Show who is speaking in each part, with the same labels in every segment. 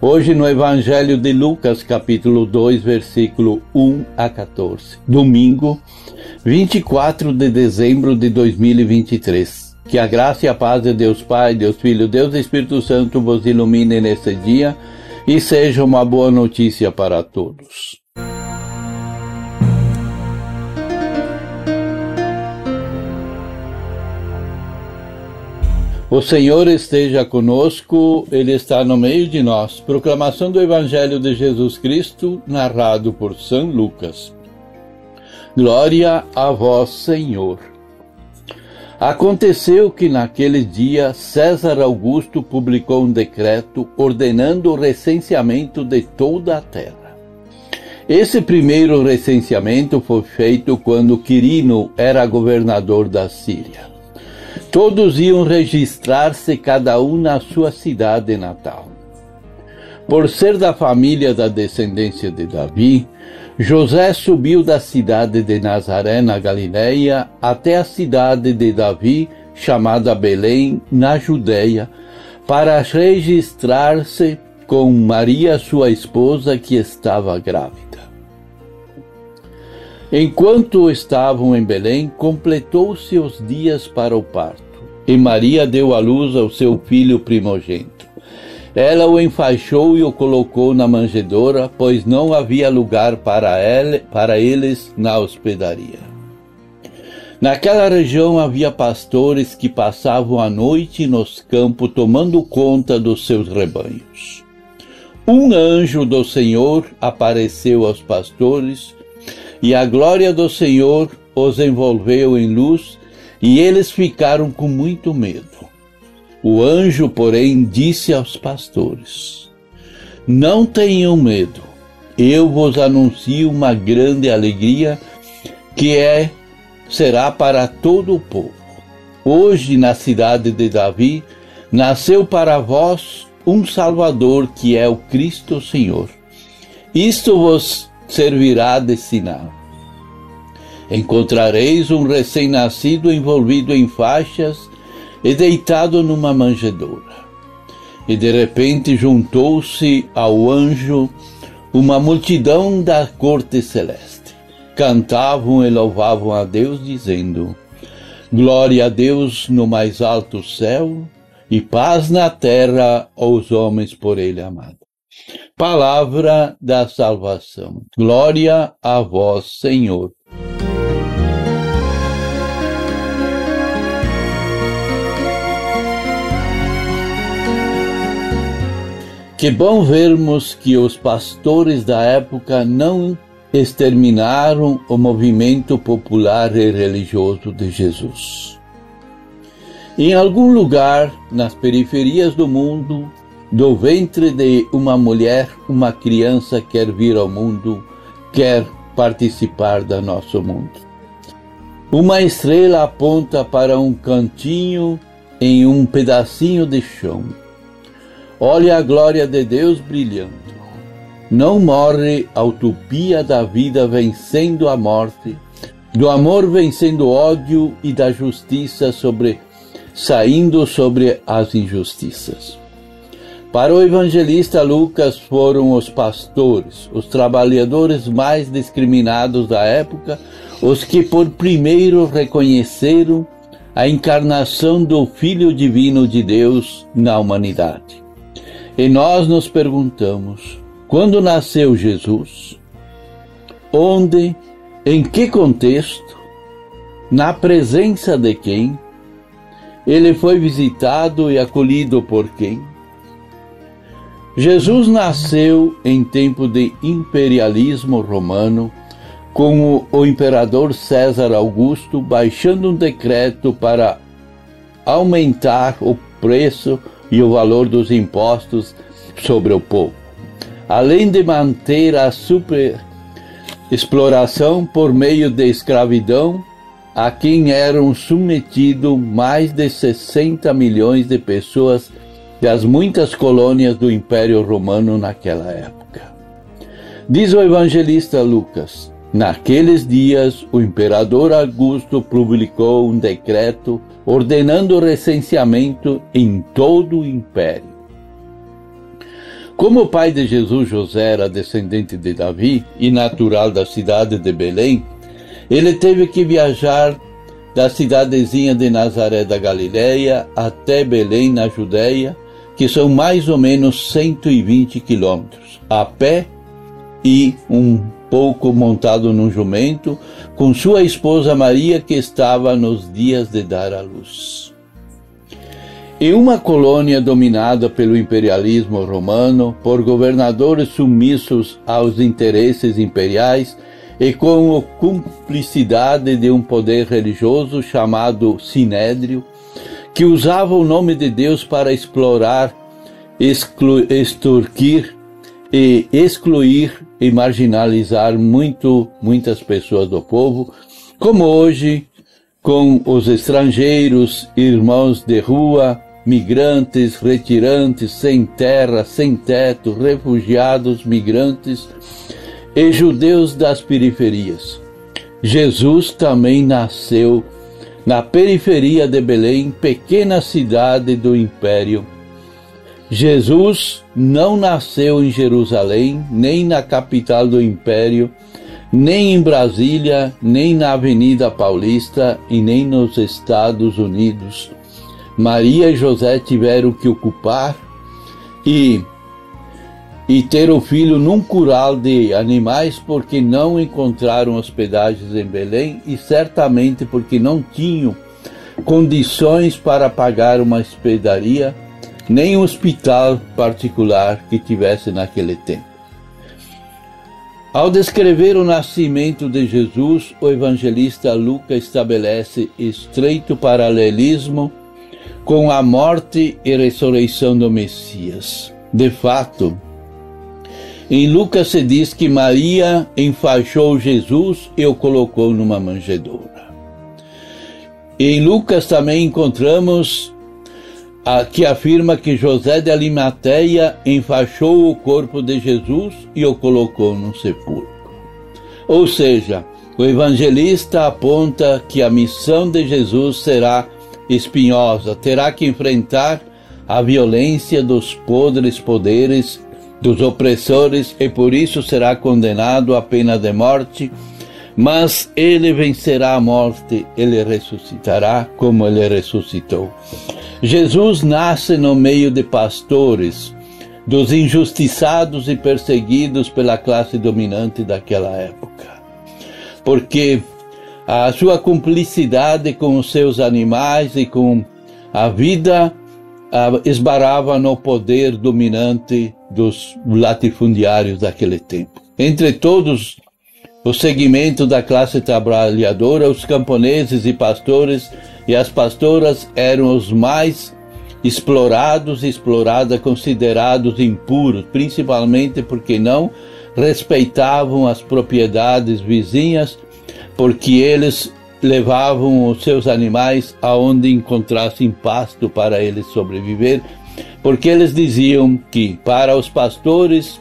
Speaker 1: hoje no Evangelho de Lucas, capítulo 2, versículo 1 a 14. Domingo, 24 de dezembro de 2023. Que a graça e a paz de Deus Pai, Deus Filho, Deus Espírito Santo vos ilumine nesse dia e seja uma boa notícia para todos. O Senhor esteja conosco, Ele está no meio de nós. Proclamação do Evangelho de Jesus Cristo, narrado por São Lucas. Glória a vós, Senhor. Aconteceu que naquele dia César Augusto publicou um decreto ordenando o recenseamento de toda a terra. Esse primeiro recenseamento foi feito quando Quirino era governador da Síria. Todos iam registrar-se cada um na sua cidade natal. Por ser da família da descendência de Davi, José subiu da cidade de Nazaré, na Galiléia, até a cidade de Davi, chamada Belém, na Judéia, para registrar-se com Maria, sua esposa, que estava grávida. Enquanto estavam em Belém, completou-se os dias para o parto, e Maria deu à luz ao seu filho primogênito. Ela o enfaixou e o colocou na manjedoura, pois não havia lugar para, ele, para eles na hospedaria. Naquela região havia pastores que passavam a noite nos campos tomando conta dos seus rebanhos. Um anjo do Senhor apareceu aos pastores e a glória do Senhor os envolveu em luz, e eles ficaram com muito medo. O anjo, porém, disse aos pastores: Não tenham medo, eu vos anuncio uma grande alegria que é será para todo o povo. Hoje, na cidade de Davi, nasceu para vós um Salvador que é o Cristo Senhor. Isto vos servirá de sinal. Encontrareis um recém-nascido envolvido em faixas e deitado numa manjedoura. E de repente juntou-se ao anjo uma multidão da corte celeste. Cantavam e louvavam a Deus, dizendo: Glória a Deus no mais alto céu e paz na terra aos homens por ele amados. Palavra da salvação. Glória a vós, Senhor. Que bom vermos que os pastores da época não exterminaram o movimento popular e religioso de Jesus. Em algum lugar, nas periferias do mundo, do ventre de uma mulher, uma criança quer vir ao mundo, quer participar do nosso mundo. Uma estrela aponta para um cantinho em um pedacinho de chão. Olha a glória de Deus brilhando. Não morre a utopia da vida vencendo a morte, do amor vencendo o ódio e da justiça sobre saindo sobre as injustiças. Para o evangelista Lucas foram os pastores, os trabalhadores mais discriminados da época, os que por primeiro reconheceram a encarnação do Filho Divino de Deus na humanidade. E nós nos perguntamos: quando nasceu Jesus? Onde? Em que contexto? Na presença de quem? Ele foi visitado e acolhido por quem? Jesus nasceu em tempo de imperialismo romano, com o imperador César Augusto baixando um decreto para aumentar o preço e o valor dos impostos sobre o povo. além de manter a superexploração por meio de escravidão, a quem eram submetidos mais de 60 milhões de pessoas das muitas colônias do Império Romano naquela época. Diz o evangelista Lucas: Naqueles dias, o imperador Augusto publicou um decreto ordenando o recenseamento em todo o império. Como o pai de Jesus, José, era descendente de Davi e natural da cidade de Belém, ele teve que viajar da cidadezinha de Nazaré da Galileia até Belém, na Judéia, que são mais ou menos 120 quilômetros, a pé e um pouco montado num jumento, com sua esposa Maria, que estava nos dias de dar à luz. Em uma colônia dominada pelo imperialismo romano, por governadores submissos aos interesses imperiais e com a cumplicidade de um poder religioso chamado Sinédrio, que usava o nome de Deus para explorar, extorquir e excluir e marginalizar muito, muitas pessoas do povo, como hoje com os estrangeiros, irmãos de rua, migrantes, retirantes, sem terra, sem teto, refugiados, migrantes e judeus das periferias. Jesus também nasceu na periferia de Belém, pequena cidade do Império. Jesus não nasceu em Jerusalém, nem na capital do Império, nem em Brasília, nem na Avenida Paulista e nem nos Estados Unidos. Maria e José tiveram que ocupar e, e ter o filho num curral de animais porque não encontraram hospedagens em Belém e certamente porque não tinham condições para pagar uma hospedaria nem um hospital particular que tivesse naquele tempo. Ao descrever o nascimento de Jesus, o evangelista Lucas estabelece estreito paralelismo com a morte e ressurreição do Messias. De fato, em Lucas se diz que Maria enfaixou Jesus e o colocou numa manjedoura. Em Lucas também encontramos a, que afirma que José de Alimateia enfaixou o corpo de Jesus e o colocou num sepulcro. Ou seja, o evangelista aponta que a missão de Jesus será espinhosa, terá que enfrentar a violência dos podres poderes, dos opressores, e por isso será condenado à pena de morte, mas ele vencerá a morte, ele ressuscitará como ele ressuscitou. Jesus nasce no meio de pastores, dos injustiçados e perseguidos pela classe dominante daquela época. Porque a sua cumplicidade com os seus animais e com a vida esbarava no poder dominante dos latifundiários daquele tempo. Entre todos o segmento da classe trabalhadora, os camponeses e pastores e as pastoras eram os mais explorados e exploradas, considerados impuros, principalmente porque não respeitavam as propriedades vizinhas porque eles levavam os seus animais aonde encontrassem pasto para eles sobreviver, porque eles diziam que para os pastores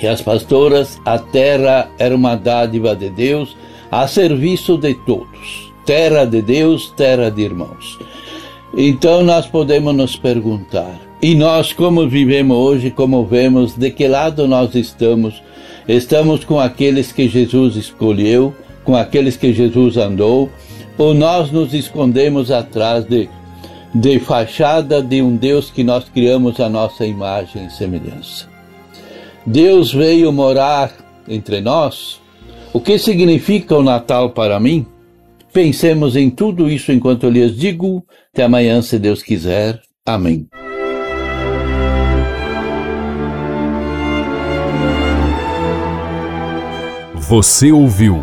Speaker 1: e as pastoras a terra era uma dádiva de Deus a serviço de todos. Terra de Deus, terra de irmãos. Então nós podemos nos perguntar, e nós como vivemos hoje, como vemos, de que lado nós estamos? Estamos com aqueles que Jesus escolheu, com aqueles que Jesus andou, ou nós nos escondemos atrás de, de fachada de um Deus que nós criamos a nossa imagem e semelhança. Deus veio morar entre nós. O que significa o Natal para mim? Pensemos em tudo isso enquanto eu lhes digo. Até amanhã, se Deus quiser. Amém.
Speaker 2: Você ouviu